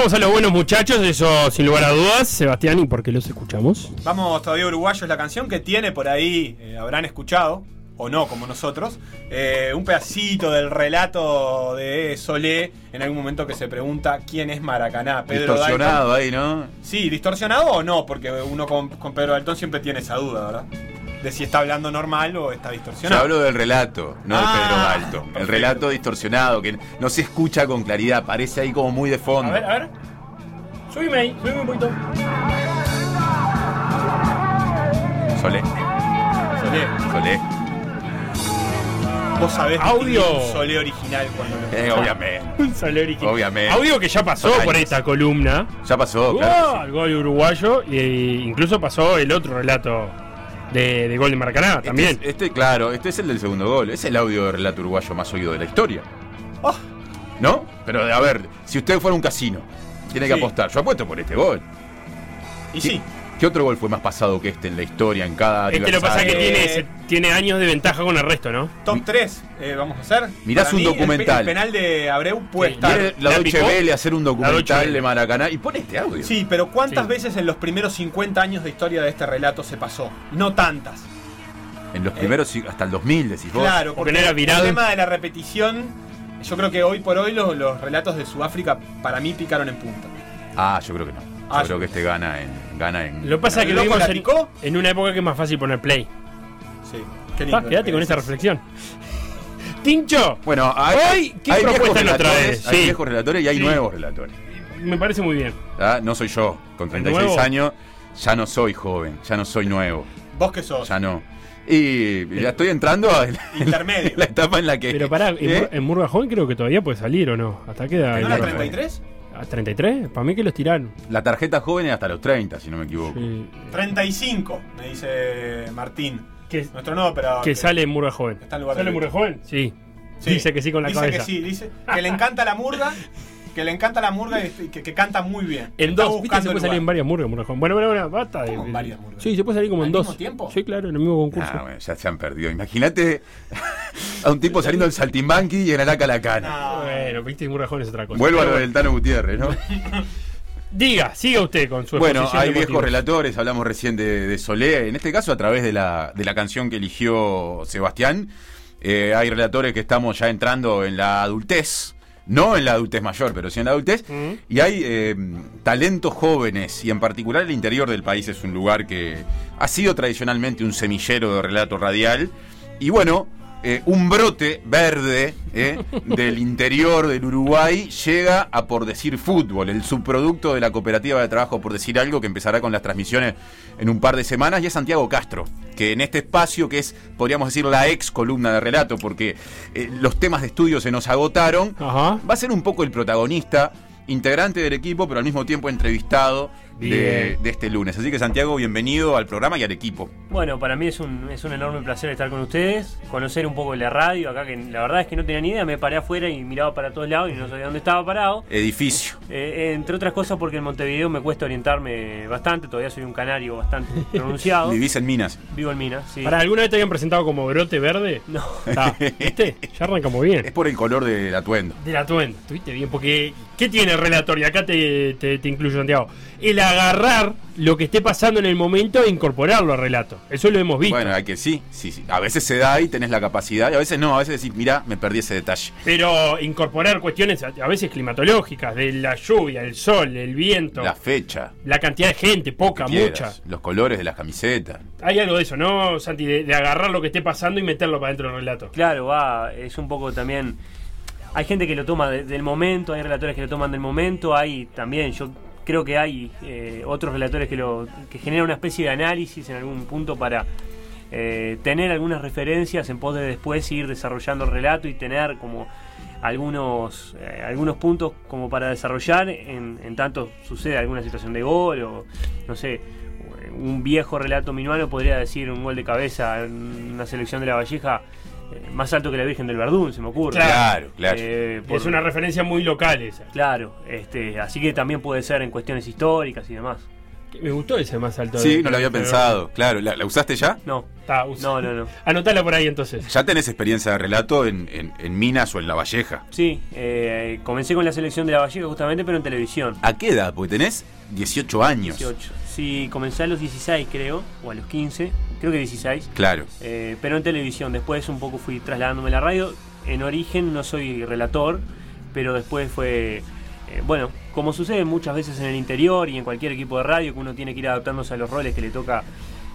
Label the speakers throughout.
Speaker 1: Escuchamos a los buenos muchachos, eso sin lugar a dudas. Sebastián, ¿y por qué los escuchamos?
Speaker 2: Vamos todavía uruguayo es la canción que tiene por ahí, eh, habrán escuchado, o no como nosotros, eh, un pedacito del relato de Solé en algún momento que se pregunta quién es Maracaná.
Speaker 3: Pedro distorsionado ahí, ¿no?
Speaker 2: Sí, distorsionado o no, porque uno con, con Pedro Daltón siempre tiene esa duda, ¿verdad? De si está hablando normal o está distorsionado.
Speaker 3: Yo hablo del relato, no de Pedro ah, Dalto. El relato distorsionado, que no se escucha con claridad, parece ahí como muy de fondo.
Speaker 1: A ver, a ver. Subime ahí, subime un poquito.
Speaker 3: Solé.
Speaker 2: Solé.
Speaker 3: Solé.
Speaker 2: Vos sabés
Speaker 1: audio.
Speaker 2: un solé original cuando lo
Speaker 3: eh, Obviamente.
Speaker 1: un solé original.
Speaker 3: Obviamente.
Speaker 1: Audio que ya pasó por esta columna.
Speaker 3: Ya pasó, claro.
Speaker 1: El gol uruguayo. E incluso pasó el otro relato de, gol de Maracaná este también.
Speaker 3: este, claro, este es el del segundo gol. Es el audio de relato uruguayo más oído de la historia.
Speaker 2: Oh.
Speaker 3: ¿No? Pero a ver, si usted fuera un casino, tiene que apostar. Yo apuesto por este gol.
Speaker 2: Y sí.
Speaker 3: ¿Qué otro gol fue más pasado que este en la historia, en cada
Speaker 1: Este lo pasa que tiene, tiene años de ventaja con el resto, ¿no?
Speaker 2: Top 3, eh, vamos a hacer.
Speaker 3: Mirás un documental.
Speaker 2: El, penal de Abreu puede estar.
Speaker 3: La, Deutsche Welle hacer un documental de Maracaná y pone este audio.
Speaker 2: Sí, pero ¿cuántas veces en los primeros 50 años de historia de este relato se pasó? No tantas.
Speaker 3: En los primeros, hasta el 2000, decís vos.
Speaker 2: Claro, porque, era el tema de la repetición, yo creo que hoy por hoy los, los relatos de Sudáfrica para mí picaron en punta.
Speaker 3: Ah, yo creo que no. Ah, yo creo que este gana en. Gana en
Speaker 1: lo que pasa es que lo vimos en, en, una época que es más fácil poner play.
Speaker 2: Sí, qué lindo. Ah,
Speaker 1: quédate con esta reflexión. Tincho,
Speaker 3: bueno,
Speaker 1: hay, ¿qué hay propuesta nos traes?
Speaker 3: Hay viejos relatores y hay nuevos relatores.
Speaker 1: Me parece muy bien.
Speaker 3: ¿Ah? No soy yo, con 36 años, ya no soy joven, ya no soy nuevo.
Speaker 2: ¿Vos qué sos?
Speaker 3: Ya no. Y ya estoy entrando a
Speaker 2: Intermedio.
Speaker 3: la, etapa en la que.
Speaker 1: Pero pará, ¿eh? en Murga Joven creo que todavía puede salir o no. Hasta queda.
Speaker 2: ¿No la 33?
Speaker 1: ¿A 33? Para mí que los tiraron.
Speaker 3: La tarjeta joven es hasta los 30, si no me equivoco.
Speaker 2: 35, me dice Martín. Que, Nuestro nuevo pero
Speaker 1: Que, sale en Murga Joven.
Speaker 2: ¿Sale en Murga Joven?
Speaker 1: Sí. Dice que sí con la
Speaker 2: dice
Speaker 1: cabeza.
Speaker 2: Dice que sí, dice que le encanta la murga que le encanta la murga y que, canta muy bien.
Speaker 1: En dos, ¿viste? Se puede salir en varias murgas, Bueno, bueno, bueno, basta.
Speaker 2: De, en varias murgas?
Speaker 1: Sí, se puede salir como en dos.
Speaker 2: mismo tiempo?
Speaker 1: Sí, claro, en el mismo concurso.
Speaker 3: Ah, bueno, ya se han perdido. Imagínate a un tipo saliendo del saltimbanqui y en Araca la cana.
Speaker 1: Bueno, viste, Murrajón es otra cosa.
Speaker 3: Vuelvo a lo del Tano Gutiérrez, ¿no?
Speaker 1: Diga, siga usted con su
Speaker 3: Bueno, hay viejos relatores, hablamos recién de, de, Solé, en este caso a través de la, de la canción que eligió Sebastián. Eh, hay relatores que estamos ya entrando en la adultez, no en la adultez mayor, pero sí en la adultez, y hay eh, talentos jóvenes, y en particular el interior del país es un lugar que ha sido tradicionalmente un semillero de relato radial, y bueno, eh, un brote verde eh, del interior del Uruguay llega a por decir fútbol, el subproducto de la cooperativa de trabajo por decir algo que empezará con las transmisiones en un par de semanas y es Santiago Castro, que en este espacio que es, podríamos decir, la ex columna de relato, porque eh, los temas de estudio se nos agotaron, va a ser un poco el protagonista, integrante del equipo, pero al mismo tiempo entrevistado de, este lunes. Así que Santiago, bienvenido al programa y al equipo.
Speaker 4: Bueno, para mí es un, es un enorme placer estar con ustedes, conocer un poco de la radio, acá que la verdad es que no tenía ni idea, me paré afuera y miraba para todos lados y no sabía dónde estaba parado.
Speaker 3: Edificio.
Speaker 4: Eh, eh, entre otras cosas porque en Montevideo me cuesta orientarme bastante, todavía soy un canario bastante pronunciado.
Speaker 3: ¿Vivís en Minas?
Speaker 4: Vivo en Minas, sí.
Speaker 1: ¿Para alguna vez te habían presentado como brote verde?
Speaker 4: No.
Speaker 1: ¿Viste? Ya arrancamos bien.
Speaker 3: Es por el color del atuendo.
Speaker 1: Del atuendo, estuviste bien, porque ¿qué tiene el relator? Y acá te, te, te incluyo, Santiago. El agarrar lo que esté pasando en el momento e incorporarlo al relato. Eso lo hemos visto.
Speaker 3: Bueno, hay que sí, sí, sí. A veces se da y tenés la capacidad, y a veces no, a veces decís, mira, me perdí ese detalle.
Speaker 1: Pero incorporar cuestiones a veces climatológicas, de la lluvia, el sol, el viento.
Speaker 3: La fecha.
Speaker 1: La cantidad de gente, poca, mucha.
Speaker 3: Los colores de las camisetas.
Speaker 1: Hay algo de eso, ¿no, Santi? De, agarrar lo que esté pasando y meterlo para dentro del relato.
Speaker 4: Claro, va, es un poco también... Hay gente que lo toma del momento, hay relatores que lo toman del momento, hay también, yo creo que hay eh, otros relatores que, lo, que generan una especie de análisis en algún punto para eh, tener algunas referencias en pos de después ir desarrollando el relato y tener como algunos, eh, algunos puntos como para desarrollar en, en, tanto sucede alguna situación de gol o no sé, un viejo relato minuano podría decir un gol de cabeza en una selección de la Valleja más alto que la Virgen del Verdún, se me ocurre.
Speaker 3: Claro, claro.
Speaker 1: Eh, es una referencia muy local esa.
Speaker 4: Claro, este, así que también puede ser en cuestiones históricas y demás.
Speaker 1: Me gustó ese más alto.
Speaker 3: Sí, no lo había pensado. Claro, ¿La, usaste ya?
Speaker 4: No.
Speaker 1: Está, usa.
Speaker 4: No, no, no.
Speaker 1: Anotala por ahí entonces.
Speaker 3: Ya tenés experiencia de relato en, en- en Minas o en La Valleja.
Speaker 4: Sí, eh, comencé con la selección de la Valleja justamente, pero en televisión.
Speaker 3: ¿A qué edad? Porque tenés 18 años.
Speaker 4: 18. Sí, comencé a los 16 creo, o a los 15, creo que 16.
Speaker 3: Claro.
Speaker 4: Eh, pero en televisión, después un poco fui trasladándome a la radio. En origen no soy relator, pero después fue, eh, bueno, como sucede muchas veces en el interior y en cualquier equipo de radio, que uno tiene que ir adaptándose a los roles que le toca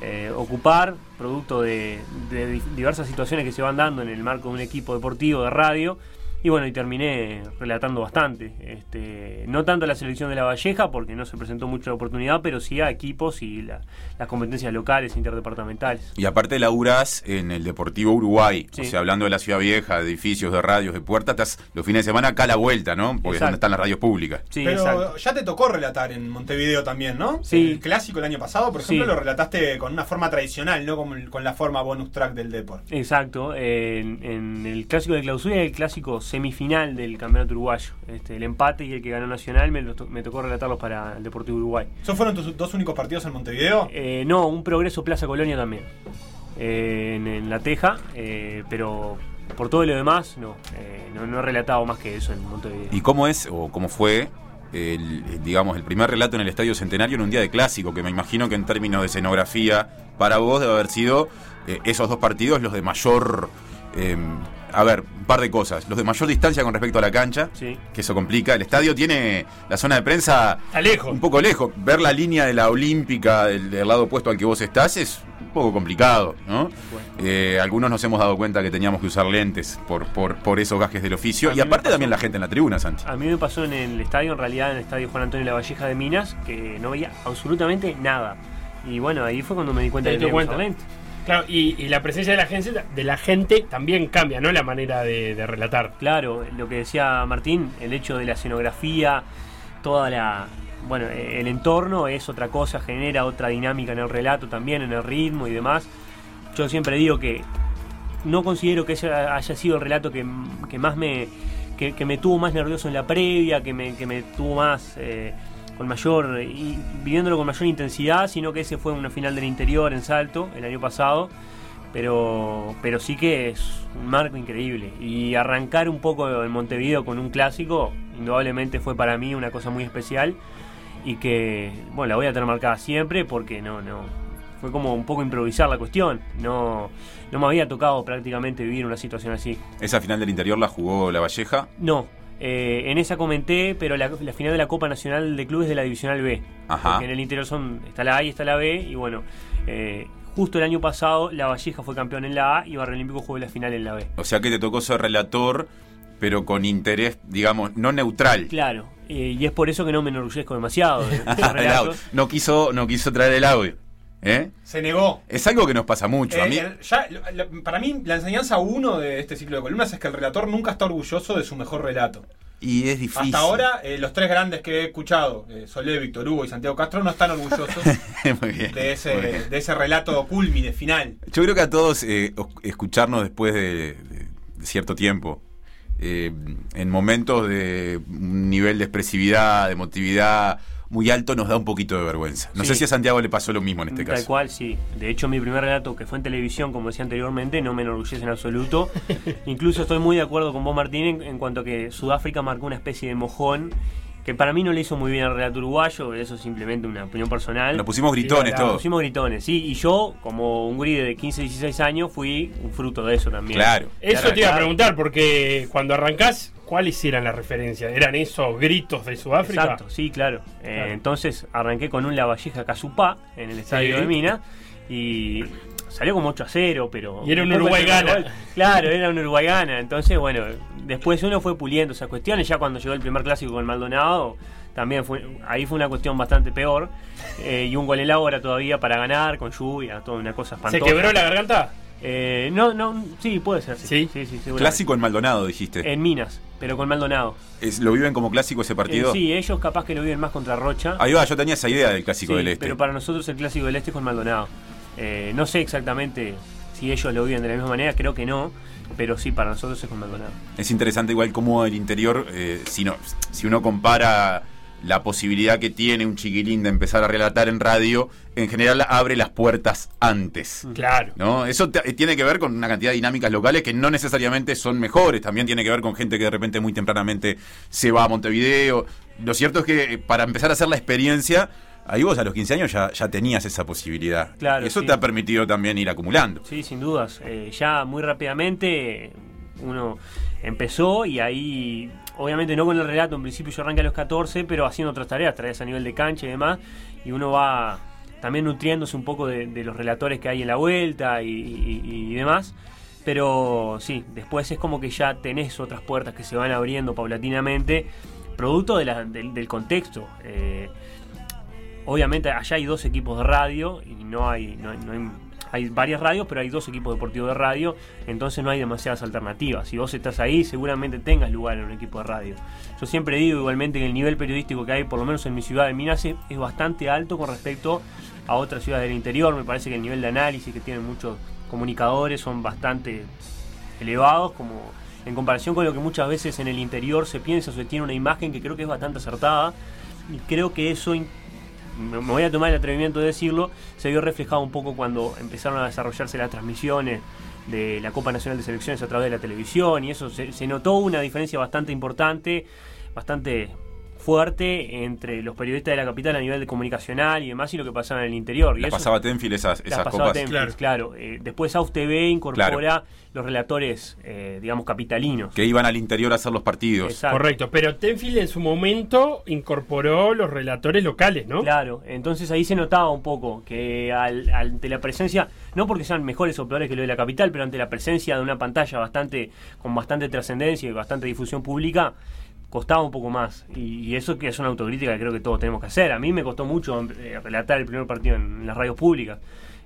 Speaker 4: eh, ocupar, producto de, de di- diversas situaciones que se van dando en el marco de un equipo deportivo de radio. Y bueno, y terminé relatando bastante. Este, no tanto a la selección de la Valleja, porque no se presentó mucha oportunidad, pero sí a equipos y la- las competencias locales, interdepartamentales.
Speaker 3: Y aparte laburás en el Deportivo Uruguay.
Speaker 4: Sí.
Speaker 3: O sea, hablando de la ciudad vieja, de edificios, de radios, de puertas, estás los fines de semana acá a la vuelta, ¿no? Porque es
Speaker 4: Exacto.
Speaker 3: donde están las radios públicas.
Speaker 4: Sí,
Speaker 2: Pero
Speaker 4: exacto.
Speaker 2: ya te tocó relatar en Montevideo también, ¿no?
Speaker 4: Sí.
Speaker 2: El clásico el año pasado, por ejemplo,
Speaker 4: Sí.
Speaker 2: lo relataste con una forma tradicional, no con, con la forma bonus track del deporte.
Speaker 4: Exacto, en, en el clásico de clausura y el clásico semifinal del campeonato uruguayo. Este, el empate y el que ganó Nacional me, lo to- me tocó relatarlos para el Deportivo Uruguay.
Speaker 2: ¿Esos fueron tus dos únicos partidos en Montevideo?
Speaker 4: Eh, no, un progreso Plaza Colonia también. Eh, en, en La Teja, eh, pero por todo lo demás, no, eh, no. No he relatado más que eso en Montevideo.
Speaker 3: ¿Y cómo es o cómo fue, el, el, digamos, el primer relato en el Estadio Centenario en un día de clásico? Que me imagino que en términos de escenografía, para vos debe haber sido eh, esos dos partidos los de mayor... eh, a ver, un par de cosas. Los de mayor distancia con respecto a la cancha,
Speaker 4: Sí.
Speaker 3: que eso complica. El estadio tiene la zona de prensa
Speaker 1: Está lejos.
Speaker 3: un poco lejos. Ver la línea de la olímpica del, del lado opuesto al que vos estás es un poco complicado, ¿no? Eh, algunos nos hemos dado cuenta que teníamos que usar lentes por, por, por esos gajes del oficio.
Speaker 4: A
Speaker 3: Y aparte
Speaker 4: pasó.
Speaker 3: también la gente en la tribuna, Santi.
Speaker 4: A mí me pasó en el estadio, en realidad en el estadio Juan Antonio La Valleja de Minas, que no veía absolutamente nada. Y bueno, ahí fue cuando me di cuenta de que tenía que
Speaker 1: cuenta.
Speaker 4: usar lentes.
Speaker 1: Claro, y, la presencia de la gente, de la gente también cambia, ¿no? La manera de, relatar.
Speaker 4: Claro, lo que decía Martín, el hecho de la escenografía, toda la. Bueno, eh, el entorno es otra cosa, genera otra dinámica en el relato también, en el ritmo y demás. Yo siempre digo que no considero que ese haya sido el relato que, que más me. Que, que me tuvo más nervioso en la previa, que me, que me tuvo más. eh, con mayor. y viviéndolo con mayor intensidad, sino que ese fue una final del interior en Salto el año pasado pero pero sí que es un marco increíble y arrancar un poco en Montevideo con un clásico indudablemente fue para mí una cosa muy especial y que bueno la voy a tener marcada siempre porque no no fue como un poco improvisar la cuestión no no me había tocado prácticamente vivir una situación así
Speaker 3: Esa final del interior la jugó La Valleja.
Speaker 4: no eh, en esa comenté pero la, la final de la Copa Nacional de Clubes de la Divisional B
Speaker 3: Ajá.
Speaker 4: porque en el interior son está la A y está la B y bueno eh, justo el año pasado la Valleja fue campeón en la A y Barrio Olímpico jugó la final en la B
Speaker 3: O sea que te tocó ser relator, pero con interés, digamos, no neutral.
Speaker 4: Claro, eh, y es por eso que no me enorgullezco demasiado
Speaker 3: no, quiso, no quiso traer el audio. ¿Eh?
Speaker 2: Se negó.
Speaker 3: Es algo que nos pasa mucho. A
Speaker 2: Eh,
Speaker 3: mí,
Speaker 2: ya, lo- lo- para mí, la enseñanza uno de este ciclo de columnas es que el relator nunca está orgulloso de su mejor relato.
Speaker 3: y es difícil.
Speaker 2: Hasta ahora, eh, los tres grandes que he escuchado, Solé, Víctor Hugo y Santiago Castro, no están orgullosos
Speaker 3: bien,
Speaker 2: de ese, de ese relato culmine final.
Speaker 3: Yo creo que a todos os- escucharnos después de, cierto tiempo, en momentos de un nivel de expresividad, de emotividad muy alto, nos da un poquito de vergüenza. No
Speaker 4: Sí.
Speaker 3: sé si a Santiago le pasó lo mismo en este
Speaker 4: Tal
Speaker 3: caso.
Speaker 4: cual, sí. De hecho, mi primer relato, que fue en televisión, como decía anteriormente, no me enorgullece en absoluto. Incluso estoy muy de acuerdo con vos, Martín, en, en cuanto a que Sudáfrica marcó una especie de mojón que para mí no le hizo muy bien al relato uruguayo, eso es simplemente una opinión personal.
Speaker 3: Nos pusimos gritones
Speaker 1: claro,
Speaker 3: todos.
Speaker 4: Pusimos gritones, sí, y yo, como un guri de 15, 16 años, fui un fruto de eso también.
Speaker 3: Claro.
Speaker 1: Eso te iba a preguntar, porque cuando arrancás, ¿cuáles eran las referencias? ¿Eran esos gritos de Sudáfrica?
Speaker 4: Exacto, sí, claro. Eh, entonces arranqué con un Lavalleja Casupá en el estadio
Speaker 1: Sí.
Speaker 4: de Mina y salió como 8 a 0, pero.
Speaker 1: Y era un Uruguay gana.
Speaker 4: Claro, era un Uruguay gana. Entonces, bueno, después uno fue puliendo esas cuestiones. Ya cuando llegó el primer clásico con Maldonado, también fue. Ahí fue una cuestión bastante peor. Eh, y un gol en la hora todavía para ganar, con lluvia, toda una cosa
Speaker 1: ¿Se
Speaker 4: espantosa.
Speaker 1: quebró la garganta?
Speaker 4: Eh, no, no, sí, puede ser. Sí,
Speaker 1: ¿Sí?
Speaker 4: sí.
Speaker 3: Clásico en Maldonado, dijiste.
Speaker 4: En Minas, pero con Maldonado.
Speaker 3: Es- ¿Lo viven como clásico ese partido?
Speaker 4: Eh, sí, ellos capaz que lo viven más contra Rocha.
Speaker 3: Ahí va, yo tenía esa idea del clásico
Speaker 4: Sí,
Speaker 3: del Este.
Speaker 4: Pero para nosotros el clásico del este es con Maldonado. Eh, no sé exactamente si ellos lo viven de la misma manera, creo que no, pero sí, para nosotros es con Maldonado.
Speaker 3: Es interesante igual como el interior, eh, si, no, si uno compara la posibilidad que tiene un chiquilín de empezar a relatar en radio, en general abre las puertas antes.
Speaker 1: Claro.
Speaker 3: ¿no? Eso tiene que ver con una cantidad de dinámicas locales que no necesariamente son mejores. También tiene que ver con gente que de repente muy tempranamente se va a Montevideo. Lo cierto es que eh, para empezar a hacer la experiencia, ahí vos a los 15 años ya, ya tenías esa posibilidad.
Speaker 4: Claro,
Speaker 3: eso
Speaker 4: sí.
Speaker 3: te ha permitido también ir acumulando.
Speaker 4: Sí, sin dudas. Eh, ya muy rápidamente uno empezó y ahí, obviamente no con el relato, en principio yo arranqué a los 14, pero haciendo otras tareas, tareas a nivel de cancha y demás, y uno va también nutriéndose un poco de, los relatores que hay en la vuelta y, demás. Pero sí, después es como que ya tenés otras puertas que se van abriendo paulatinamente, producto del, contexto. Eh, obviamente allá hay dos equipos de radio y no hay, no no hay- hay varias radios, pero hay dos equipos deportivos de radio, entonces no hay demasiadas alternativas. Si vos estás ahí, seguramente tengas lugar en un equipo de radio. Yo siempre digo igualmente que el nivel periodístico que hay, por lo menos en mi ciudad de Minas, es, bastante alto con respecto a otras ciudades del interior. Me parece que el nivel de análisis que tienen muchos comunicadores son bastante elevados, como en comparación con lo que muchas veces en el interior se piensa o se tiene una imagen que creo que es bastante acertada. Y creo que eso, me voy a tomar el atrevimiento de decirlo, se vio reflejado un poco cuando empezaron a desarrollarse las transmisiones de la Copa Nacional de Selecciones a través de la televisión y eso se notó una diferencia bastante importante, bastante fuerte entre los periodistas de la capital a nivel de comunicacional y demás y lo que pasaba en el interior. Y
Speaker 3: Las
Speaker 4: eso-
Speaker 3: pasaba Tenfield esas,
Speaker 4: las pasaba
Speaker 3: copas.
Speaker 4: Tenfield, claro. Eh, después AUS TV incorpora los relatores, eh, digamos, capitalinos.
Speaker 3: Que iban al interior a hacer los partidos.
Speaker 4: Exacto.
Speaker 1: Correcto, pero Tenfield en su momento incorporó los relatores locales, ¿no?
Speaker 4: Claro, entonces ahí se notaba un poco que al- ante la presencia, no porque sean mejores o peores que lo de la capital, pero ante la presencia de una pantalla bastante con bastante trascendencia y bastante difusión pública, costaba un poco más. Y, y eso que es una autocrítica que creo que todos tenemos que hacer. A mí me costó mucho eh, relatar el primer partido en, las radios públicas.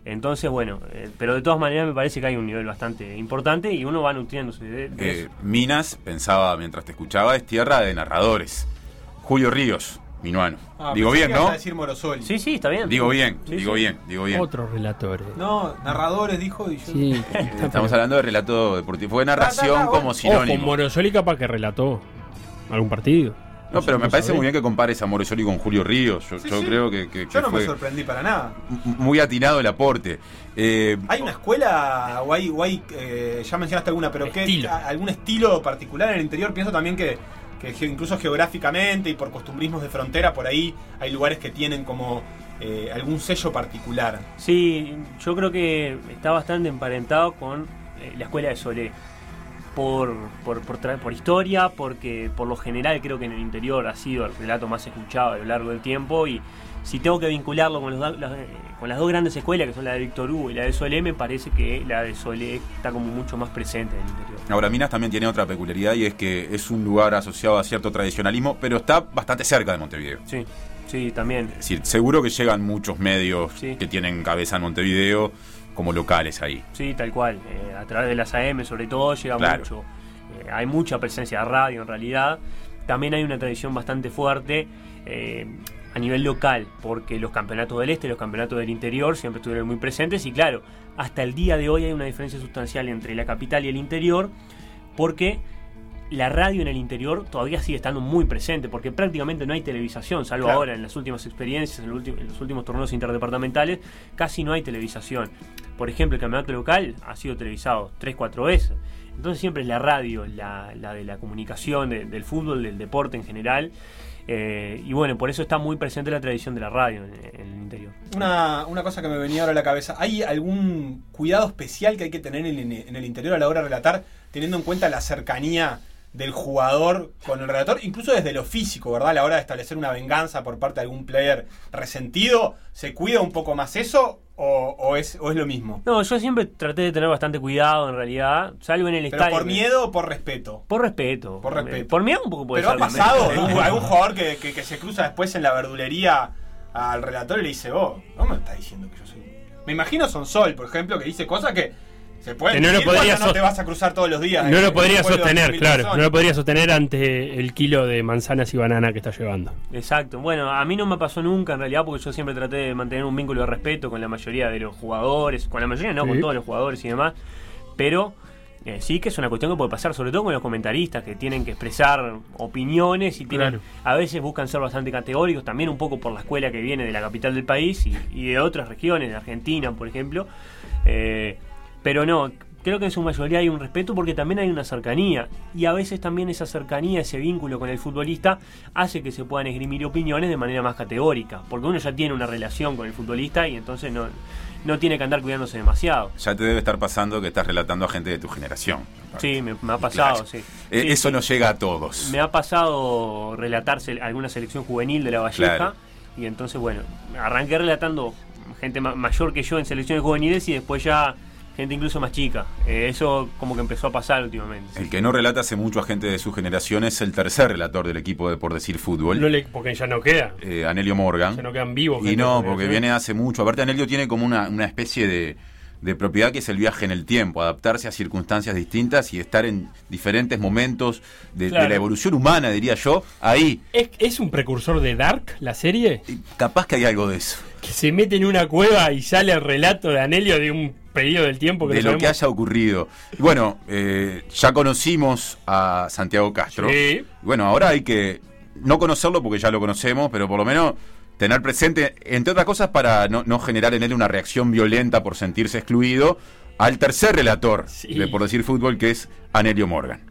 Speaker 4: Entonces, bueno, eh, pero de todas maneras me parece que hay un nivel bastante importante y uno va nutriéndose de, de
Speaker 3: Eh,
Speaker 4: eso.
Speaker 3: Minas, pensaba mientras te escuchaba, es tierra de narradores. Julio Ríos, minuano.
Speaker 2: Ah,
Speaker 3: digo bien, ¿no?
Speaker 2: decir Morosoli.
Speaker 4: Sí, sí, está bien.
Speaker 3: Digo bien,
Speaker 4: Sí,
Speaker 3: digo
Speaker 4: sí.
Speaker 3: bien, digo bien.
Speaker 1: Otros relatores.
Speaker 2: No, narradores dijo y yo.
Speaker 1: Sí,
Speaker 3: Estamos hablando de relato deportivo. Fue narración
Speaker 2: Ta, ta, ta,
Speaker 3: como
Speaker 2: bueno.
Speaker 1: Ojo,
Speaker 3: sinónimo.
Speaker 1: Morosoli capaz que relató algún partido.
Speaker 3: No, pero me parece muy bien que compares a Morosoli con Julio Ríos. Yo,
Speaker 2: Sí,
Speaker 3: yo
Speaker 2: sí.
Speaker 3: creo que, que-
Speaker 2: Yo no me sorprendí para nada.
Speaker 3: muy atinado el aporte. Eh,
Speaker 2: ¿Hay una escuela o hay, o hay, eh, ya mencionaste alguna, pero qué,
Speaker 1: Estilo.
Speaker 2: a- algún estilo particular en el interior? Pienso también que, que incluso geográficamente y por costumbrismos de frontera, por ahí hay lugares que tienen como eh, algún sello particular.
Speaker 4: Sí, yo creo que está bastante emparentado con eh, la escuela de Solé. Por, por, por, por historia, porque por lo general creo que en el interior ha sido el relato más escuchado a lo largo del tiempo. Y si tengo que vincularlo con, los las, con las dos grandes escuelas, que son la de Víctor Hugo y la de Solé, me parece que la de Solé está como mucho más presente en el interior.
Speaker 3: ahora, Minas también tiene otra peculiaridad y es que es un lugar asociado a cierto tradicionalismo, pero está bastante cerca de Montevideo.
Speaker 4: Sí, sí, también.
Speaker 3: Es decir, seguro que llegan muchos medios
Speaker 4: Sí.
Speaker 3: que tienen cabeza en Montevideo como locales ahí.
Speaker 4: Sí, tal cual. Eh, a través de las AM, sobre todo, llega
Speaker 3: Claro.
Speaker 4: mucho. Eh, hay mucha presencia de radio en realidad. También hay una tradición bastante fuerte eh, a nivel local, porque los campeonatos del este y los campeonatos del interior siempre estuvieron muy presentes. Y claro, hasta el día de hoy hay una diferencia sustancial entre la capital y el interior, porque la radio en el interior todavía sigue estando muy presente, porque prácticamente no hay televisación, salvo
Speaker 2: Claro.
Speaker 4: ahora en las últimas experiencias, en, los últimos torneos interdepartamentales, casi no hay televisación. Por ejemplo, el campeonato local ha sido televisado 3-4 veces. Entonces siempre es la radio, la, la de la comunicación, de- del fútbol, del deporte en general. Eh, y bueno, por eso está muy presente la tradición de la radio en, en el interior.
Speaker 2: Una, una cosa que me venía ahora a la cabeza, ¿hay algún cuidado especial que hay que tener en, en el interior a la hora de relatar, teniendo en cuenta la cercanía del jugador con el relator, incluso desde lo físico, ¿verdad? A la hora de establecer una venganza por parte de algún player resentido, ¿se cuida un poco más eso o, o es, o es lo mismo?
Speaker 4: No, yo siempre traté de tener bastante cuidado en realidad, salvo en el
Speaker 2: ¿Pero
Speaker 4: estadio.
Speaker 2: por miedo o por respeto?
Speaker 4: Por respeto.
Speaker 2: Por respeto.
Speaker 4: Por miedo un poco puede
Speaker 2: Pero ha pasado algún, algún jugador que, que- que se cruza después en la verdulería al relator y le dice, vos, no me estás diciendo que yo soy... Me imagino Son Sol, por ejemplo, que dice cosas que se pueden
Speaker 1: Que no lo podría
Speaker 2: no te vas a cruzar todos los días.
Speaker 1: No
Speaker 2: en
Speaker 1: lo podría sostener,
Speaker 2: 10.000
Speaker 1: claro.
Speaker 2: personas.
Speaker 1: No lo podría sostener ante el kilo de manzanas y banana que está llevando.
Speaker 4: Exacto. Bueno, a mí no me pasó nunca en realidad porque yo siempre traté de mantener un vínculo de respeto con la mayoría de los jugadores, con la mayoría no,
Speaker 1: Sí.
Speaker 4: con todos los jugadores y demás. Pero eh, sí que es una cuestión que puede pasar, sobre todo con los comentaristas que tienen que expresar opiniones y tienen,
Speaker 1: Claro.
Speaker 4: a veces buscan ser bastante categóricos, también un poco por la escuela que viene de la capital del país y, y de otras regiones, de Argentina, por ejemplo. Eh, pero no, creo que en su mayoría hay un respeto porque también hay una cercanía. Y a veces también esa cercanía, ese vínculo con el futbolista, hace que se puedan esgrimir opiniones de manera más categórica. Porque uno ya tiene una relación con el futbolista y entonces no, no tiene que andar cuidándose demasiado.
Speaker 3: Ya te debe estar pasando que estás relatando a gente de tu generación.
Speaker 4: Sí, me, me ha pasado,
Speaker 3: Claro.
Speaker 4: sí.
Speaker 3: Eh,
Speaker 4: Sí,
Speaker 3: Eso
Speaker 4: sí.
Speaker 3: no llega a todos.
Speaker 4: Me ha pasado relatar se- alguna selección juvenil de la Valleja
Speaker 3: Claro.
Speaker 4: y entonces, bueno, arranqué relatando gente ma- mayor que yo en selecciones juveniles y después ya gente incluso más chica. Eh, eso como que empezó a pasar últimamente.
Speaker 3: El que no relata hace mucho a gente de su generación es el tercer relator del equipo de Por Decir Fútbol,
Speaker 1: No le- porque ya no queda.
Speaker 3: eh, Anelio Morgan.
Speaker 1: Ya no quedan vivos.
Speaker 3: Y no, porque viene hace mucho. Aparte, Anelio tiene como una, una especie de, de propiedad que es el viaje en el tiempo, adaptarse a circunstancias distintas y estar en diferentes momentos de, la evolución humana, diría yo, ahí.
Speaker 1: ¿Es, es un precursor de Dark, la serie?
Speaker 3: Capaz que hay algo de eso.
Speaker 1: Que se mete en una cueva y sale el relato de Anelio de un periodo del tiempo que
Speaker 3: De
Speaker 1: no
Speaker 3: lo que haya ocurrido. Y bueno, eh, ya conocimos a Santiago Castro.
Speaker 1: Sí.
Speaker 3: Bueno, ahora hay que no conocerlo porque ya lo conocemos, pero por lo menos tener presente, entre otras cosas, para no, no generar en él una reacción violenta por sentirse excluido, al tercer relator
Speaker 1: Sí.
Speaker 3: de Por Decir Fútbol, que es Anelio Morgan.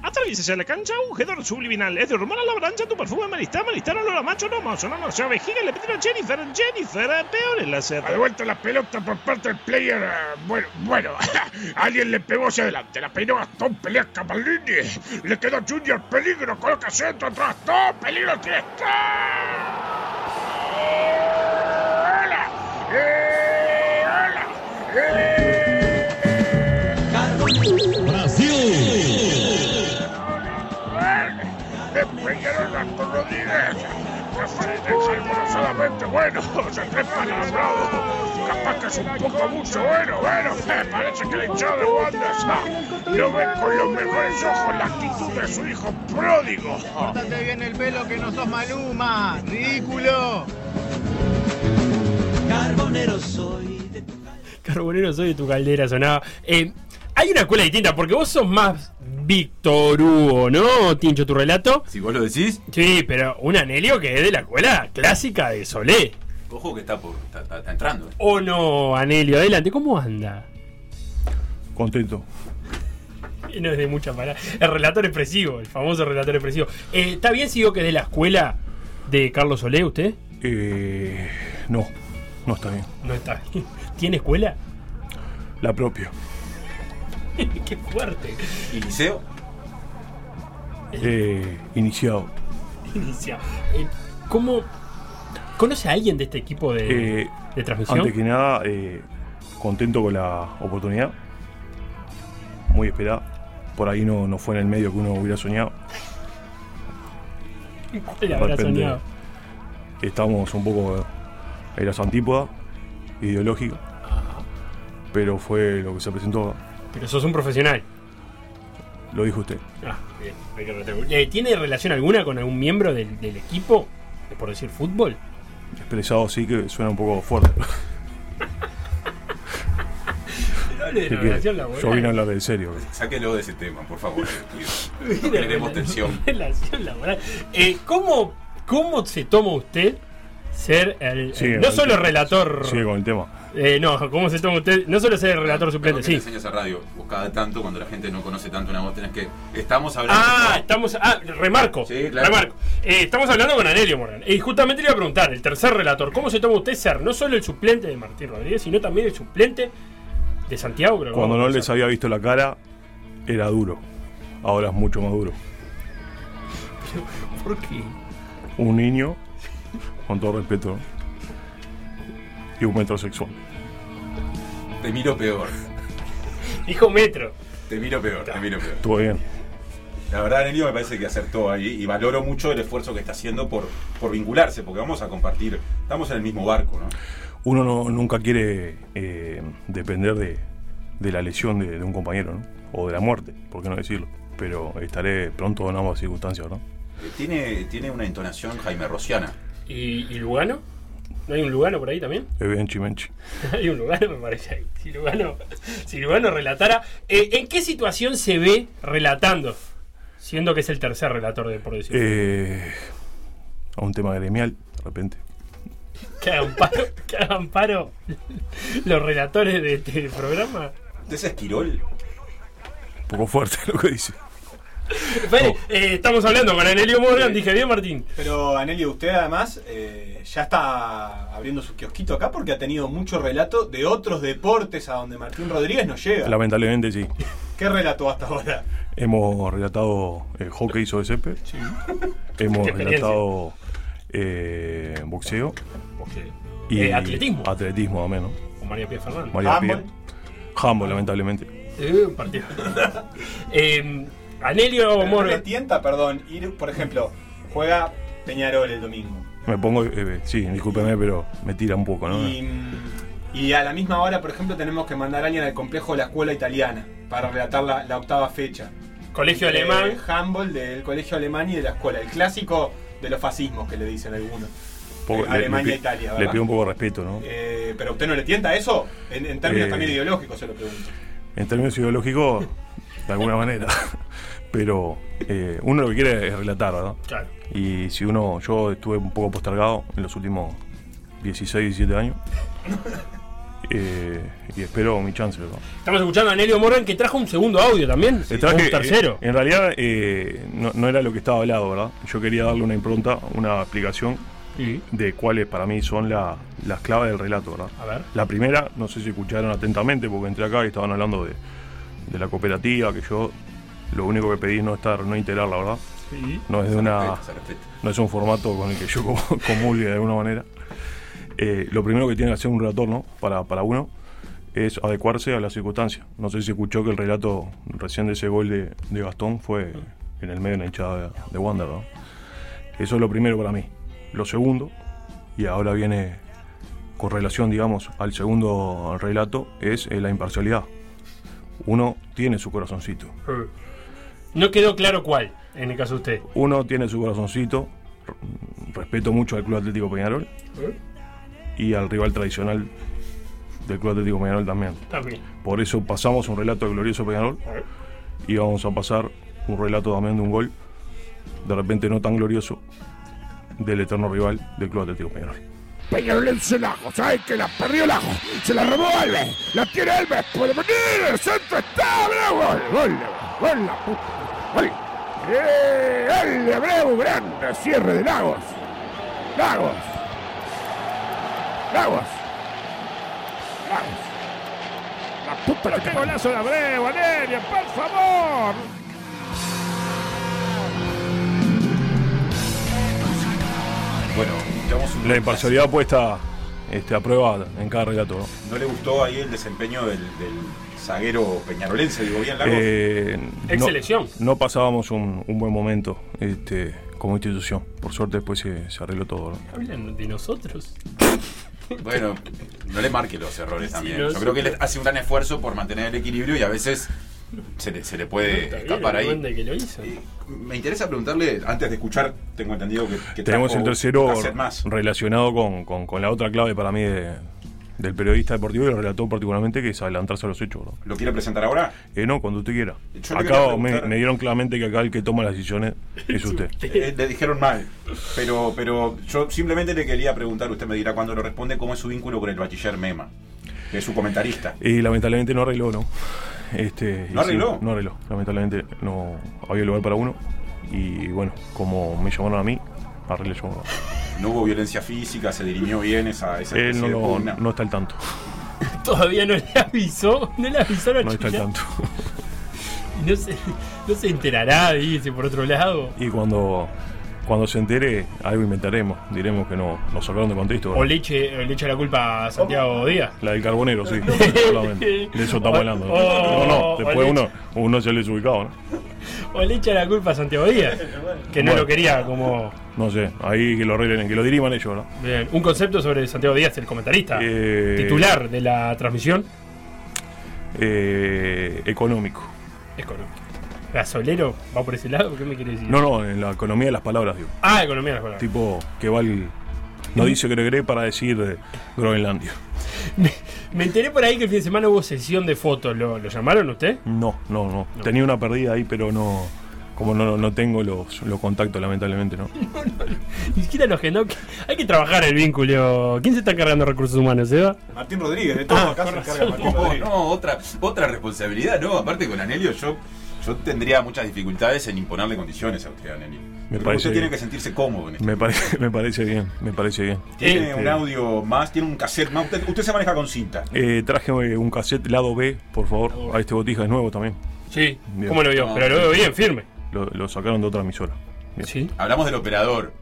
Speaker 5: Atraviesa la cancha un hedor subliminal. Es de hormona la brancha, tu perfume malista, malista, no lo macho, no mozo, no no sea vejiga, le piden a Jennifer, Jennifer, peor el láser.
Speaker 6: Ha devuelto la pelota por parte del player. eh, Bueno, bueno, alguien le pegó hacia adelante. La peinó Gastón, pelea Cavallini. Le quedó Junior, peligro, coloca centro atrás. ¡Todo peligro tiene ¡Hola! ¡Eh! ¡Hola! ¡Eh! Bueno, se. Capaz que es un poco mucho bueno, eh, parece que ah, la actitud de su hijo pródigo. Ah,
Speaker 7: ridículo.
Speaker 8: Carbonero soy
Speaker 1: Carbonero soy de tu caldera, sonaba. Eh, hay una escuela distinta, porque vos sos más Víctor Hugo, ¿no, Tincho, tu relato?
Speaker 3: Si vos lo decís,
Speaker 1: Sí, pero un Anelio que es de la escuela clásica de Solé.
Speaker 3: ojo que está, por, está, está- está entrando.
Speaker 1: ¿O no, Anelio? Adelante, ¿cómo anda?
Speaker 9: Contento.
Speaker 1: Y No es de mucha palabra. El relator expresivo, el famoso relator expresivo. Eh, ¿Está bien si digo que es de la escuela de Carlos Solé usted?
Speaker 9: Eh, no, no está bien.
Speaker 1: No está bien. ¿Tiene escuela?
Speaker 9: La propia.
Speaker 1: Qué fuerte.
Speaker 3: ¿Y liceo?
Speaker 9: Eh, iniciado.
Speaker 1: Inicia. Eh, ¿Cómo conoce a alguien de este equipo de,
Speaker 9: Eh,
Speaker 1: de transmisión?
Speaker 9: Antes que nada, eh, contento con la oportunidad. Muy esperada. Por ahí no, no fue en el medio que uno hubiera soñado.
Speaker 1: ¿Cuál habrá soñado?
Speaker 9: Estamos un poco en las antípodas ideológicas. Pero fue lo que se presentó,
Speaker 1: Pero sos un profesional.
Speaker 9: lo dijo usted.
Speaker 1: Ah, bien. hay que. Eh, ¿Tiene relación alguna con algún miembro del, del equipo? Por decir fútbol.
Speaker 9: Expresado sí que suena un poco fuerte.
Speaker 1: De relación laboral.
Speaker 9: yo vine a hablar del serio.
Speaker 3: Sáquelo de ese tema, por favor. No
Speaker 1: rela-
Speaker 3: tensión.
Speaker 1: Relación laboral. Eh, ¿cómo, ¿Cómo se toma usted ser el. No
Speaker 9: el
Speaker 1: solo
Speaker 9: tema.
Speaker 1: relator.
Speaker 9: Sigue con el tema.
Speaker 1: Eh, no, ¿cómo se toma usted? No solo ser el relator suplente, sí.
Speaker 3: enseño a hacer radio. Vos cada tanto, cuando la gente no conoce tanto una voz, tenés que. Estamos hablando.
Speaker 1: Ah, estamos. Ah, remarco.
Speaker 3: Sí, claro.
Speaker 1: Remarco. Eh, estamos hablando con Anelio Morgan. Y justamente le iba a preguntar, el tercer relator, ¿cómo se toma usted ser no solo el suplente de Martín Rodríguez, sino también el suplente de Santiago? creo que
Speaker 9: Cuando no les había visto la cara, era duro. Ahora es mucho más duro.
Speaker 1: ¿Por qué?
Speaker 9: Un niño, con todo respeto, y un metrosexual.
Speaker 3: Te miro peor.
Speaker 1: Dijo Metro.
Speaker 3: Te miro peor, te miro peor.
Speaker 9: Estuvo bien.
Speaker 3: La verdad, Nelio me parece que acertó ahí y valoro mucho el esfuerzo que está haciendo por, por vincularse, porque vamos a compartir. Estamos en el mismo barco, ¿no?
Speaker 9: Uno no- nunca quiere eh, depender de, de la lesión de, de un compañero, ¿no? O de la muerte, por qué no decirlo. Pero estaré pronto en ambas circunstancias, ¿no?
Speaker 3: Eh, Tiene, tiene una entonación Jaime Rosiana.
Speaker 1: ¿Y, y Lugano? ¿No hay un Lugano por ahí también?
Speaker 9: Evenchi Menchi.
Speaker 1: hay un Lugano, me parece ahí. Si Lugano, si Lugano relatara. Eh, ¿En qué situación se ve relatando? Siendo que es el tercer relator de por decirlo.
Speaker 9: Eh, a un tema gremial, de repente.
Speaker 1: Que hagan paro, que hagan paro los relatores de este programa.
Speaker 3: ¿De ese esquirol?
Speaker 9: Un poco fuerte lo que dice.
Speaker 1: Espere, eh, estamos hablando con Anelio Morgan, dije bien Martín.
Speaker 2: Pero Anelio, usted además eh, ya está abriendo su kiosquito acá porque ha tenido mucho relato de otros deportes a donde Martín Rodríguez no llega.
Speaker 9: Lamentablemente sí.
Speaker 2: ¿Qué relató hasta ahora?
Speaker 9: Hemos relatado eh, hockey sobre césped. Hemos
Speaker 1: Qué experiencia.
Speaker 9: relatado eh, boxeo. Y
Speaker 1: Eh, atletismo.
Speaker 9: Atletismo, a menos.
Speaker 1: Con María Pía Fernández.
Speaker 9: María
Speaker 2: Handball.
Speaker 9: Pía. Handball, lamentablemente.
Speaker 1: Eh, un partido. eh, Anelio
Speaker 2: no le
Speaker 1: Morgan.
Speaker 2: tienta, perdón, ir, por ejemplo, juega Peñarol el domingo.
Speaker 9: Me pongo, eh, sí, discúlpeme, pero me tira un poco, ¿no?
Speaker 2: Y, y a la misma hora, por ejemplo, tenemos que mandar a alguien al complejo de la escuela italiana para relatar la, la octava fecha.
Speaker 1: Colegio
Speaker 2: Eh,
Speaker 1: alemán.
Speaker 2: handball del colegio alemán y de la escuela. El clásico de los fascismos que le dicen algunos.
Speaker 9: Poco-
Speaker 2: Eh,
Speaker 9: le-
Speaker 2: Alemania
Speaker 9: le,
Speaker 2: e Italia,
Speaker 9: le
Speaker 2: ¿verdad?
Speaker 9: pido un poco de respeto, ¿no?
Speaker 2: Eh, pero usted no le tienta eso en, en términos
Speaker 9: Eh.
Speaker 2: también ideológicos, se lo pregunto.
Speaker 9: En términos ideológicos, de alguna manera. Pero eh, uno lo que quiere es relatar, ¿verdad?
Speaker 1: Claro.
Speaker 9: Y si uno, yo estuve un poco postergado en los últimos 16, 17 años. Eh, y espero mi chance, ¿verdad?
Speaker 1: Estamos escuchando a Anelio Morgan que trajo un segundo audio también.
Speaker 9: Le
Speaker 1: o
Speaker 9: traje,
Speaker 1: un tercero.
Speaker 9: eh, en realidad eh, no, no era lo que estaba hablado, ¿verdad? Yo quería darle una impronta, una explicación
Speaker 1: Sí.
Speaker 9: de cuáles para mí son la- las claves del relato, ¿verdad?
Speaker 1: A ver.
Speaker 9: La primera, no sé si escucharon atentamente, porque entré acá y estaban hablando de, de la cooperativa, que yo lo único que pedí es no estar, no integrarla, ¿verdad?
Speaker 1: Sí.
Speaker 9: No es de
Speaker 3: Se
Speaker 9: una. No es un formato con el que yo com- comulgue de alguna manera. Eh, lo primero que tiene que hacer un relator, ¿no? Para, para uno, es adecuarse a las circunstancias. No sé si escuchó que el relato recién de ese gol de, de Gastón fue en el medio de la hinchada de, de Wander, ¿no? Eso es lo primero para mí. Lo segundo, y ahora viene con relación, digamos, al segundo relato, es eh, la imparcialidad. Uno tiene su corazoncito.
Speaker 1: Eh. No quedó claro cuál, en el caso de usted.
Speaker 9: Uno tiene su corazoncito. Respeto mucho al Club Atlético Peñarol y al rival tradicional del Club Atlético Peñarol también.
Speaker 1: También.
Speaker 9: Por eso pasamos un relato de glorioso Peñarol
Speaker 1: ver.
Speaker 9: y vamos a pasar un relato también de un gol, de repente no tan glorioso, del eterno rival del Club Atlético Peñarol.
Speaker 6: Peñarolense Lago, ¿sabes que la perdió Lago? Se la robó Alves, la tiene Alves, puede venir, el centro está, Abreu, gol, gol, gol, la puta, gol. Eh, gol de Abreu, grande. Cierre de Lagos, Lagos, Lagos, Lagos. La puta que
Speaker 5: ¡Qué golazo de Abreu, Valeria, por favor!
Speaker 3: Bueno, llevamos un
Speaker 9: La imparcialidad puesta este, a prueba en cada relato. ¿no?
Speaker 3: ¿No le gustó ahí el desempeño del, del zaguero peñarolense? Digo, bien largo.
Speaker 9: Eh,
Speaker 1: Ex selección.
Speaker 9: No pasábamos un, un buen momento este, como institución. Por suerte después se, se arregló todo. ¿no?
Speaker 1: Hablan de nosotros.
Speaker 3: Bueno, no le marque los errores también.
Speaker 1: no,
Speaker 3: Yo creo que él hace un gran esfuerzo por mantener el equilibrio y a veces se le, se le puede
Speaker 1: bien,
Speaker 3: escapar ahí.
Speaker 1: duende que lo hizo.
Speaker 3: Eh, Me interesa preguntarle, antes de escuchar, tengo entendido que, que
Speaker 9: Tenemos el tercero
Speaker 3: más.
Speaker 9: relacionado con, con- con la otra clave para mí de- del periodista deportivo y el relator particularmente, que es adelantarse a los hechos. ¿no?
Speaker 3: ¿Lo quiere presentar ahora?
Speaker 9: Eh, no, cuando usted quiera.
Speaker 3: Yo
Speaker 9: Acá me dieron claramente que acá el que toma las decisiones es usted.
Speaker 3: Eh, le dijeron mal, pero, pero yo simplemente le quería preguntar, usted me dirá cuando lo responde, cómo es su vínculo con el bachiller Mema, que es su comentarista.
Speaker 9: Y lamentablemente no arregló, ¿no? Este,
Speaker 3: ¿No
Speaker 9: sí,
Speaker 3: arregló?
Speaker 9: no arregló. Lamentablemente no había lugar para uno. Y bueno, como me llamaron a mí, arreglé yo.
Speaker 3: No hubo violencia física, se dirimió bien esa, esa
Speaker 9: Él no, está al tanto.
Speaker 1: Todavía no le avisó. No le avisó a la
Speaker 9: No está al tanto.
Speaker 1: No se, no se enterará, dice, por otro lado.
Speaker 9: Y cuando, cuando se entere, algo inventaremos. Diremos que no, nos sacaron de contexto.
Speaker 1: O le le eche la culpa a Santiago Díaz.
Speaker 9: La del carbonero, sí. solamente. De eso estamos hablando. ¿no?
Speaker 1: Oh,
Speaker 9: no, no, después
Speaker 1: le
Speaker 9: uno, uno se les ubicado, ¿no?
Speaker 1: O le echa la culpa a Santiago Díaz. Que no
Speaker 9: Bueno.
Speaker 1: lo quería como.
Speaker 9: No sé, ahí que lo arreglen, que lo diriman ellos, ¿no?
Speaker 1: Bien, un concepto sobre Santiago Díaz, el comentarista.
Speaker 9: Eh,
Speaker 1: Titular de la transmisión.
Speaker 9: Eh, económico.
Speaker 1: Económico. ¿Gasolero? ¿Va por ese lado? ¿Qué me quiere decir?
Speaker 9: No, no, en la economía de las palabras, digo.
Speaker 1: Ah, economía de la palabra.
Speaker 9: Tipo que va el, No dice Gregre para decir eh, Groenlandia.
Speaker 1: Me enteré por ahí que el fin de semana hubo sesión de fotos. ¿Lo, lo llamaron usted?
Speaker 9: No, no, no, Tenía una perdida ahí, pero no. Como no, no tengo los, los contactos, lamentablemente, ¿no?
Speaker 1: Ni siquiera los que no. Hay que trabajar el vínculo. ¿Quién se está cargando recursos humanos, Eva?
Speaker 2: Martín Rodríguez, de todo
Speaker 1: Ah,
Speaker 2: acá se
Speaker 1: razón.
Speaker 2: encarga Martín
Speaker 3: No,
Speaker 2: Rodríguez.
Speaker 3: no, otra, otra responsabilidad, no. Aparte con Anelio, yo, yo tendría muchas dificultades en imponerle condiciones a usted, Anelio.
Speaker 9: Me
Speaker 3: Porque
Speaker 9: parece
Speaker 3: usted tiene que sentirse cómodo en esto.
Speaker 9: Me, parece me parece bien, me parece bien.
Speaker 3: Tiene
Speaker 9: Este,
Speaker 3: un audio más, tiene un cassette más. Usted, usted se maneja con cinta.
Speaker 9: eh, traje eh, un cassette lado B, por favor. A este botija es nuevo también.
Speaker 1: Sí,
Speaker 9: Bien.
Speaker 1: ¿cómo lo vio?
Speaker 3: No,
Speaker 1: Pero lo veo bien, firme.
Speaker 9: Lo, lo sacaron de otra emisora. Bien.
Speaker 1: Sí.
Speaker 3: Hablamos del operador.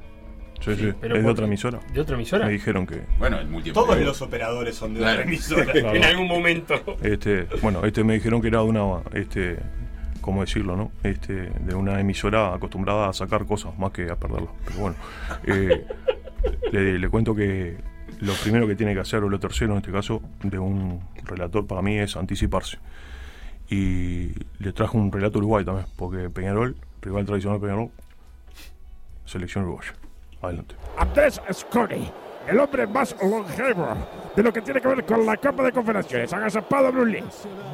Speaker 9: Sí, sí.
Speaker 1: pero
Speaker 9: es de otra emisora.
Speaker 1: ¿De otra emisora?
Speaker 9: Me dijeron que.
Speaker 3: Bueno, el multi
Speaker 2: Todos los operadores son de
Speaker 3: Claro.
Speaker 2: otra emisora.
Speaker 1: En algún momento.
Speaker 9: Este, bueno, este me dijeron que era de una, este, ¿cómo decirlo, no? Este, de una emisora acostumbrada a sacar cosas más que a perderlas. Pero bueno, eh, le, le cuento que lo primero que tiene que hacer, o lo tercero en este caso, de un relator para mí es anticiparse. Y le traje un relato uruguay también, porque Peñarol, rival tradicional Peñarol, selección uruguaya. Adelante.
Speaker 6: Andrés Sconi, el hombre más longevo de lo que tiene que ver con la Copa de Confederaciones. Agazapado Brulí.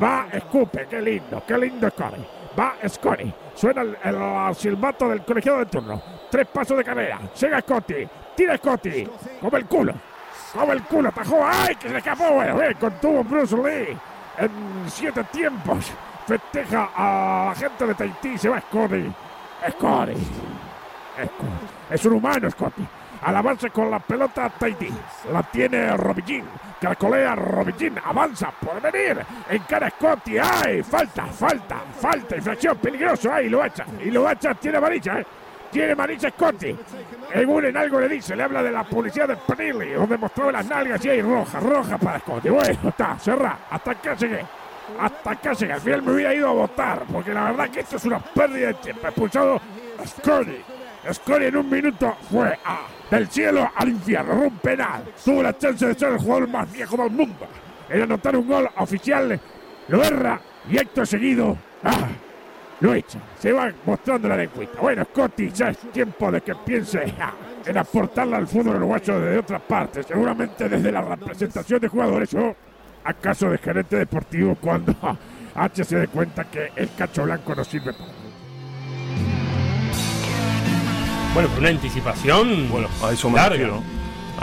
Speaker 6: Va, escupe, qué lindo, qué lindo Sconi. Va Sconi. Suena el, silbato del colegiado de turno. Tres pasos de carrera. Llega Scotty. Tira Scotty. Come el culo. Come el culo. Tajó. ¡Ay! Que se escapó. Bueno, bien. Contuvo Bruce Lee. En siete tiempos. Festeja a la gente de Tahití. Se va Scotty. Scotty. Scotty. Es un humano, Scotty. Al avance con la pelota Tahití. La tiene Robillín. Caracolea Robillín. Avanza por venir. Encara Scotty. ¡Ay! Falta, falta, falta. Infracción peligroso. ¡Ay! Lo echa. Y lo echa. Tiene amarilla, ¿eh? Tiene amarilla Scotty. Eguren algo le dice. Le habla de la policía de Penilly. Donde mostró las nalgas y hay roja. Roja para Scotty. Bueno, está. Cerra. Hasta acá llegué. Hasta acá llegué. Al final me hubiera ido a votar. Porque la verdad que esto es una pérdida de tiempo. Expulsado Scotty. Scotty en un minuto fue a, del cielo al infierno, un penal. Tuvo la chance de ser el jugador más viejo del mundo. En anotar un gol oficial, lo erra y acto seguido, ah, lo echa. Se va mostrando la lengüita. Bueno, Scotty, ya es tiempo de que piense ah, en aportarle al fútbol uruguayo desde otras partes, seguramente desde la representación de jugadores o acaso de gerente deportivo cuando ah, H se dé cuenta que el cacho blanco no sirve para
Speaker 1: Bueno, con una anticipación.
Speaker 9: Bueno, a eso me
Speaker 1: larga.
Speaker 9: refiero. ¿no?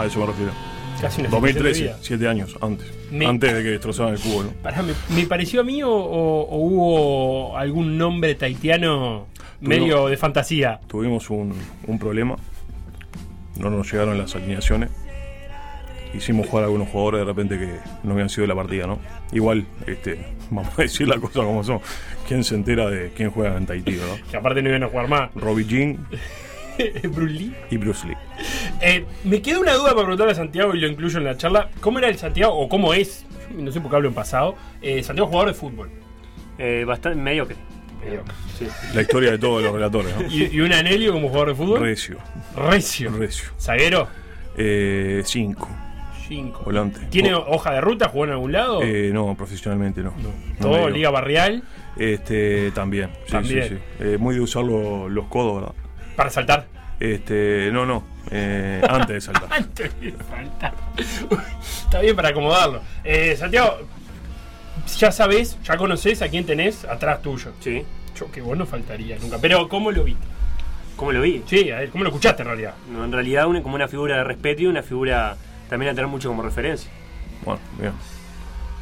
Speaker 9: A eso me refiero.
Speaker 1: Casi una situación de
Speaker 9: 2013,
Speaker 1: vida.
Speaker 9: siete años antes.
Speaker 1: Me-
Speaker 9: Antes de que destrozaran el fútbol. ¿no?
Speaker 1: Pará, ¿me, me pareció a mí o, o- o hubo algún nombre taitiano medio de fantasía?
Speaker 9: Tuvimos un, un problema. No nos llegaron las alineaciones. Hicimos jugar a algunos jugadores de repente que no habían sido de la partida, ¿no? Igual, este, vamos a decir las cosas como son. ¿Quién se entera de quién juega en Tahití, no?
Speaker 1: Que aparte no iban a jugar más.
Speaker 9: Robbie Jean
Speaker 1: Bruce Lee.
Speaker 9: y Bruce Lee.
Speaker 1: Eh, me queda una duda para preguntarle a Santiago y lo incluyo en la charla. ¿Cómo era el Santiago o cómo es? No sé por qué hablo en pasado. Eh, Santiago jugador de fútbol.
Speaker 4: Eh, bastante mediocre. Sí.
Speaker 9: La historia de todos los relatores, ¿no?
Speaker 1: ¿Y, y un Anelio como jugador de fútbol?
Speaker 9: Recio.
Speaker 1: Recio.
Speaker 9: Recio.
Speaker 1: ¿Zaguero?
Speaker 9: Eh, cinco.
Speaker 1: Cinco.
Speaker 9: Volante.
Speaker 1: ¿Tiene hoja de ruta? ¿Jugó en algún lado?
Speaker 9: eh, no, profesionalmente no. No
Speaker 1: ¿Todo
Speaker 9: me dio.
Speaker 1: Liga Barrial?
Speaker 9: Este, también. Sí,
Speaker 1: También.
Speaker 9: sí, sí. Eh, muy de usar lo- los codos, ¿verdad?
Speaker 1: Para saltar.
Speaker 9: Este, no, no. eh, antes de saltar.
Speaker 1: Antes de saltar. Está bien para acomodarlo. Eh, Santiago, ya sabes, ya conoces a quién tenés atrás tuyo.
Speaker 4: Sí.
Speaker 1: Yo que vos no faltaría nunca. Pero ¿cómo lo viste?
Speaker 4: ¿Cómo lo vi?
Speaker 1: Sí, a ver, ¿cómo lo escuchaste en realidad?
Speaker 4: No, en realidad una, como una figura de respeto y una figura también a tener mucho como referencia.
Speaker 9: Bueno, bien.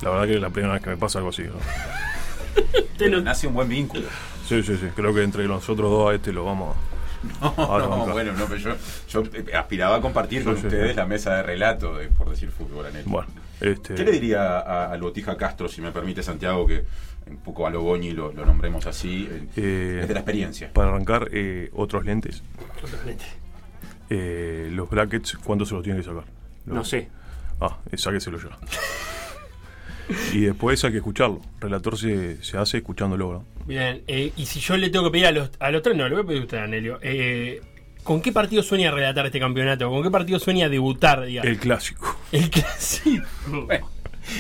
Speaker 9: La verdad que es la primera vez que me pasa algo así. ¿no?
Speaker 1: Te
Speaker 3: Nace un buen vínculo.
Speaker 9: Sí, sí, sí. Creo que entre nosotros dos a este lo vamos a.
Speaker 3: No, no, bueno, no, pero yo, yo eh, aspiraba a compartir con
Speaker 9: Sí,
Speaker 3: ustedes
Speaker 9: sí.
Speaker 3: la mesa de relato, de, por decir fútbol, Anel.
Speaker 9: Bueno, este.
Speaker 3: ¿Qué le diría a- al Botija Castro, si me permite, Santiago, que un poco a lo Goñi lo, lo nombremos así, eh,
Speaker 9: eh,
Speaker 3: desde la experiencia?
Speaker 9: Para arrancar, eh, otros lentes. Eh, los brackets, ¿cuándo se los tiene que sacar? Los-
Speaker 4: No sé.
Speaker 9: Ah, sáqueselo ya. y después hay que escucharlo. Relator se, se hace escuchándolo, ¿no?
Speaker 1: Bien, eh, y si yo le tengo que pedir a los, a los tres, no, le voy a pedir a usted, Anelio. Eh, ¿Con qué partido sueña relatar este campeonato? ¿Con qué partido sueña debutar, digamos?
Speaker 9: El clásico.
Speaker 1: El clásico.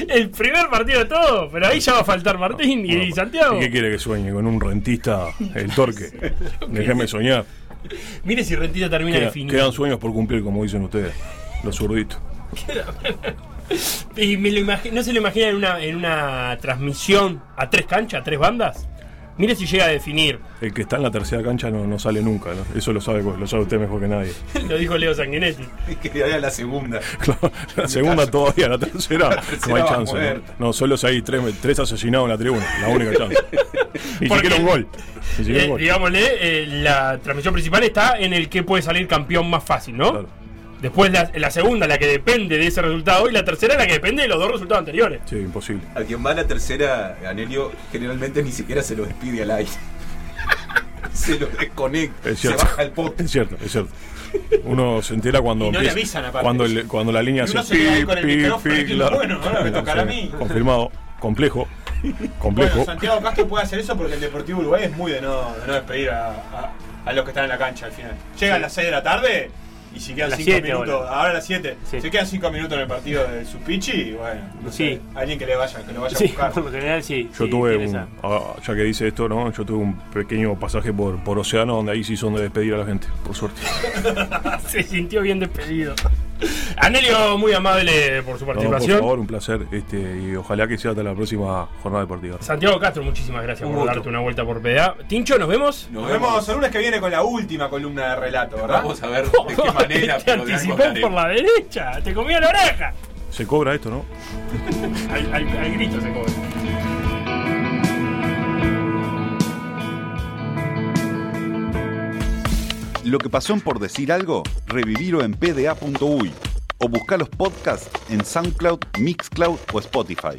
Speaker 1: El primer partido de todo, pero ahí ya va a faltar Martín y,
Speaker 9: Bueno,
Speaker 1: Santiago.
Speaker 9: ¿Y qué quiere que sueñe? Con un rentista, el torque. Déjeme soñar.
Speaker 1: Mire si Rentita termina
Speaker 9: Queda-
Speaker 1: definido.
Speaker 9: quedan sueños por cumplir, como dicen ustedes. los zurditos.
Speaker 1: Y me lo ¿No se lo imagina en una, en una transmisión a tres canchas, a tres bandas? Mire si llega a definir.
Speaker 9: El que está en la tercera cancha no, no sale nunca, ¿no? Eso lo sabe, lo sabe usted mejor que nadie.
Speaker 1: Lo dijo Leo Sanguinetti.
Speaker 3: que vaya la segunda.
Speaker 9: Claro, la segunda todavía, la tercera,
Speaker 3: tercera
Speaker 9: no hay chance. ¿no? No, solo si hay tres, tres asesinados en la tribuna, la única chance. Ni
Speaker 1: Porque-
Speaker 9: siquiera un gol. Ni siquiera
Speaker 1: Eh,
Speaker 9: un gol.
Speaker 1: digámosle, eh, la transmisión principal está en el que puede salir campeón más fácil, ¿no? Después la, la segunda, la que depende de ese resultado, y la tercera, la que depende de los dos resultados anteriores.
Speaker 9: Sí, imposible.
Speaker 3: Al quien va a la tercera, Anelio generalmente ni siquiera se lo despide al aire. se lo desconecta.
Speaker 9: Es
Speaker 3: Se baja el podcast.
Speaker 9: Es cierto, es cierto. Uno se entera cuando
Speaker 2: Y no le avisan, aparte.
Speaker 9: cuando, el- cuando la línea
Speaker 2: Y uno se ahí
Speaker 9: pi,
Speaker 2: con el
Speaker 9: pi,
Speaker 2: micrófono
Speaker 9: pi, claro.
Speaker 2: bueno, ahora me tocará a mí.
Speaker 9: Confirmado, complejo, complejo.
Speaker 2: Bueno, Santiago Castro puede hacer eso porque el Deportivo Uruguay es muy de no, de no despedir a, a- a los que están en la cancha al final. Llega a las 6 de la tarde y si quedan
Speaker 4: Las
Speaker 2: 5
Speaker 4: siete
Speaker 2: minutos,
Speaker 4: ahora.
Speaker 2: ahora, a las 7,
Speaker 4: Sí.
Speaker 2: se quedan 5 minutos en el partido de Supichi, bueno, no
Speaker 4: Sí.
Speaker 2: sé, alguien que le vaya, que lo vaya a buscar.
Speaker 4: por lo general sí.
Speaker 9: Yo
Speaker 4: sí,
Speaker 9: tuve un, ah, ya que dice esto, ¿no? Yo tuve un pequeño pasaje por, por Océano donde ahí sí son de despedir a la gente, por suerte.
Speaker 1: Se sintió bien despedido. Anelio, muy amable por su
Speaker 9: No, por
Speaker 1: participación.
Speaker 9: favor, un placer. Este, y ojalá que sea hasta la próxima jornada deportiva.
Speaker 1: Santiago Castro, muchísimas gracias
Speaker 2: Un
Speaker 1: por
Speaker 2: gusto.
Speaker 1: darte una vuelta por PDA. Tincho, ¿nos vemos?
Speaker 2: Nos vemos el lunes que viene con la última columna de relato, ¿verdad?
Speaker 3: Vamos a ver de qué manera.
Speaker 1: Te anticipé por la derecha, te comía la oreja.
Speaker 9: Se cobra esto, ¿no?
Speaker 1: Al, al- al grito se cobra.
Speaker 10: Lo que pasó en por decir algo, revivirlo en pda.uy o buscar los podcasts en SoundCloud, Mixcloud o Spotify.